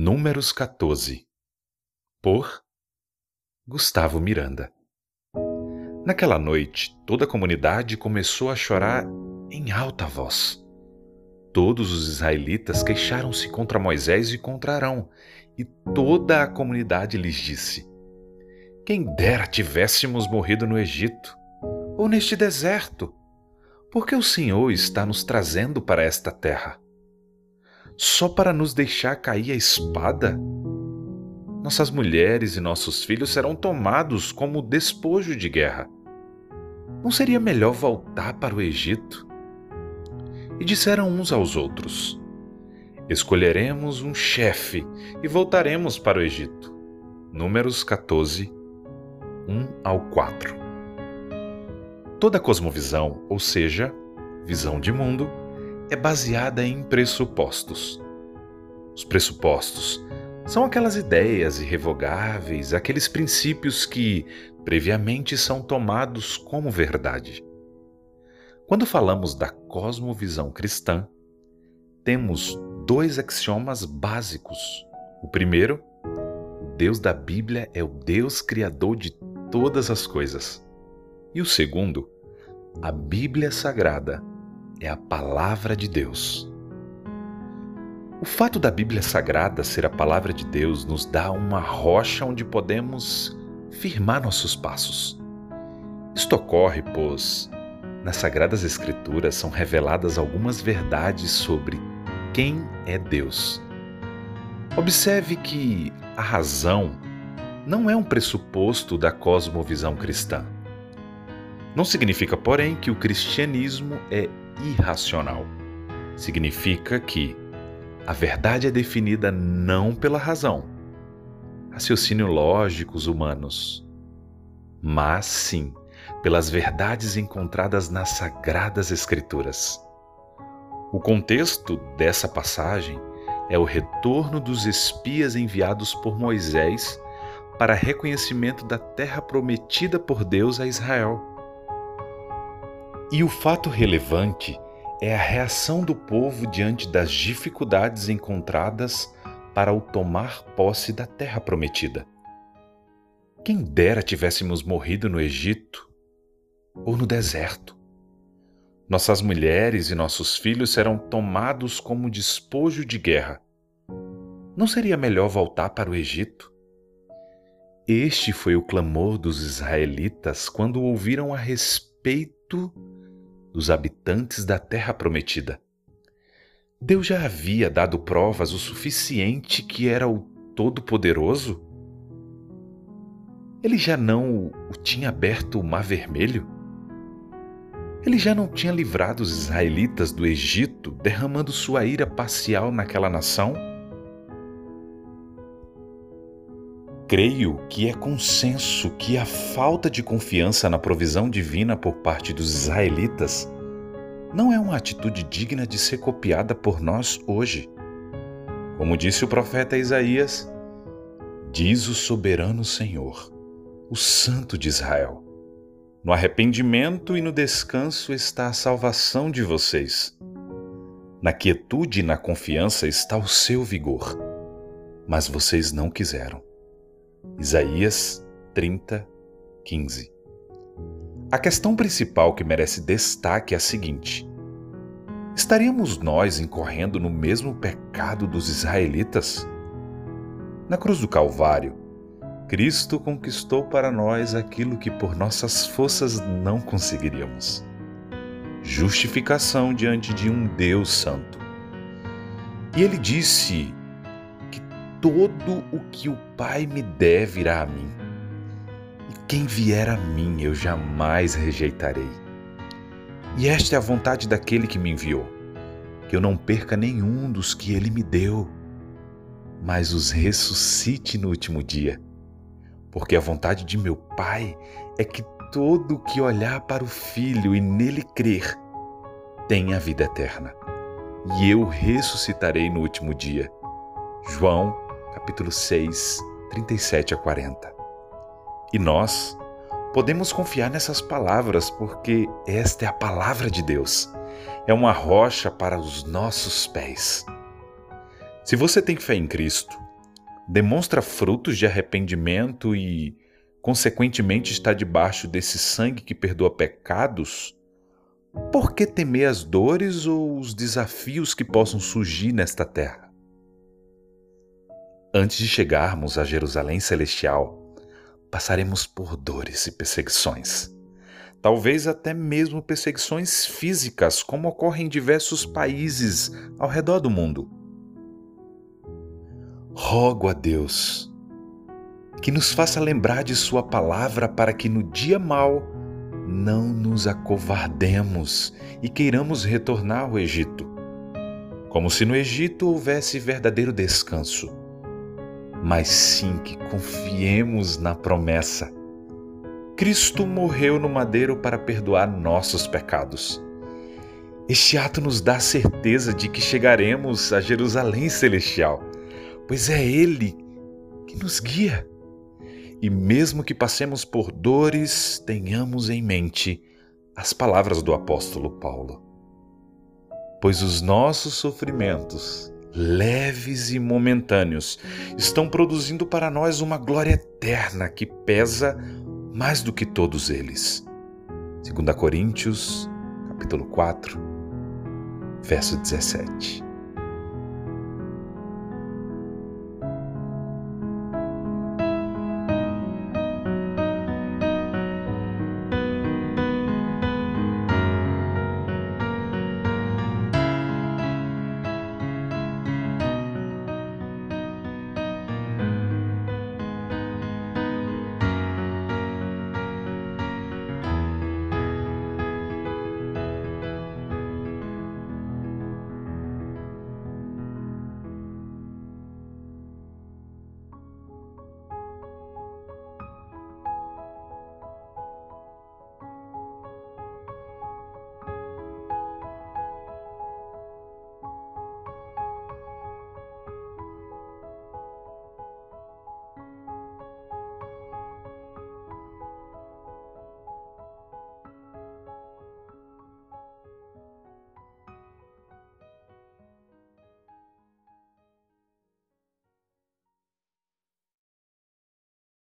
Números 14 Por Gustavo Miranda. Naquela noite, toda a comunidade começou a chorar em alta voz. Todos os israelitas queixaram-se contra Moisés e contra Arão, e toda a comunidade lhes disse: Quem dera tivéssemos morrido no Egito, ou neste deserto, porque o Senhor está nos trazendo para esta terra só para nos deixar cair a espada? Nossas mulheres e nossos filhos serão tomados como despojo de guerra. Não seria melhor voltar para o Egito? E disseram uns aos outros: Escolheremos um chefe e voltaremos para o Egito. Números 14, 1 ao 4. Toda cosmovisão, ou seja, visão de mundo, é baseada em pressupostos. Os pressupostos são aquelas ideias irrevogáveis, aqueles princípios que previamente são tomados como verdade. Quando falamos da cosmovisão cristã, temos dois axiomas básicos. O primeiro, o Deus da Bíblia é o Deus criador de todas as coisas. E o segundo, a Bíblia Sagrada é a palavra de Deus. O fato da Bíblia Sagrada ser a palavra de Deus nos dá uma rocha onde podemos firmar nossos passos. Isto ocorre, pois, nas Sagradas Escrituras são reveladas algumas verdades sobre quem é Deus. Observe que a razão não é um pressuposto da cosmovisão cristã. Não significa, porém, que o cristianismo é irracional. Significa que a verdade é definida não pela razão, raciocínio lógicos humanos, mas sim pelas verdades encontradas nas Sagradas Escrituras. O contexto dessa passagem é o retorno dos espias enviados por Moisés para reconhecimento da terra prometida por Deus a Israel. E o fato relevante é a reação do povo diante das dificuldades encontradas para o tomar posse da terra prometida. Quem dera tivéssemos morrido no Egito ou no deserto. Nossas mulheres e nossos filhos serão tomados como despojo de guerra. Não seria melhor voltar para o Egito? Este foi o clamor dos israelitas quando ouviram a respeito dos habitantes da terra prometida. Deus já havia dado provas o suficiente que era o Todo-Poderoso? Ele já não o tinha aberto o Mar Vermelho? Ele já não tinha livrado os israelitas do Egito, derramando sua ira parcial naquela nação? Creio que é consenso que a falta de confiança na provisão divina por parte dos israelitas não é uma atitude digna de ser copiada por nós hoje. Como disse o profeta Isaías, diz o soberano Senhor, o Santo de Israel: No arrependimento e no descanso está a salvação de vocês. Na quietude e na confiança está o seu vigor. Mas vocês não quiseram. Isaías 30, 15. A questão principal que merece destaque é a seguinte: estaríamos nós incorrendo no mesmo pecado dos israelitas? Na cruz do Calvário, Cristo conquistou para nós aquilo que por nossas forças não conseguiríamos: justificação diante de um Deus Santo. E ele disse todo o que o Pai me der virá a mim. E quem vier a mim eu jamais rejeitarei. E esta é a vontade daquele que me enviou, que eu não perca nenhum dos que ele me deu, mas os ressuscite no último dia. Porque a vontade de meu Pai é que todo que olhar para o Filho e nele crer tenha vida eterna. E eu ressuscitarei no último dia. João capítulo 6, 37 a 40. E nós podemos confiar nessas palavras porque esta é a palavra de Deus. É uma rocha para os nossos pés. Se você tem fé em Cristo, demonstra frutos de arrependimento e, consequentemente, está debaixo desse sangue que perdoa pecados, por que temer as dores ou os desafios que possam surgir nesta terra? Antes de chegarmos a Jerusalém Celestial, passaremos por dores e perseguições. Talvez até mesmo perseguições físicas, como ocorrem em diversos países ao redor do mundo. Rogo a Deus que nos faça lembrar de Sua palavra para que no dia mau não nos acovardemos e queiramos retornar ao Egito, como se no Egito houvesse verdadeiro descanso, mas sim que confiemos na promessa. Cristo morreu no madeiro para perdoar nossos pecados. Este ato nos dá a certeza de que chegaremos a Jerusalém Celestial pois é Ele que nos guia. E mesmo que passemos por dores, tenhamos em mente as palavras do apóstolo Paulo. Pois os nossos sofrimentos, leves e momentâneos, estão produzindo para nós uma glória eterna que pesa mais do que todos eles. 2 Coríntios, capítulo 4, verso 17.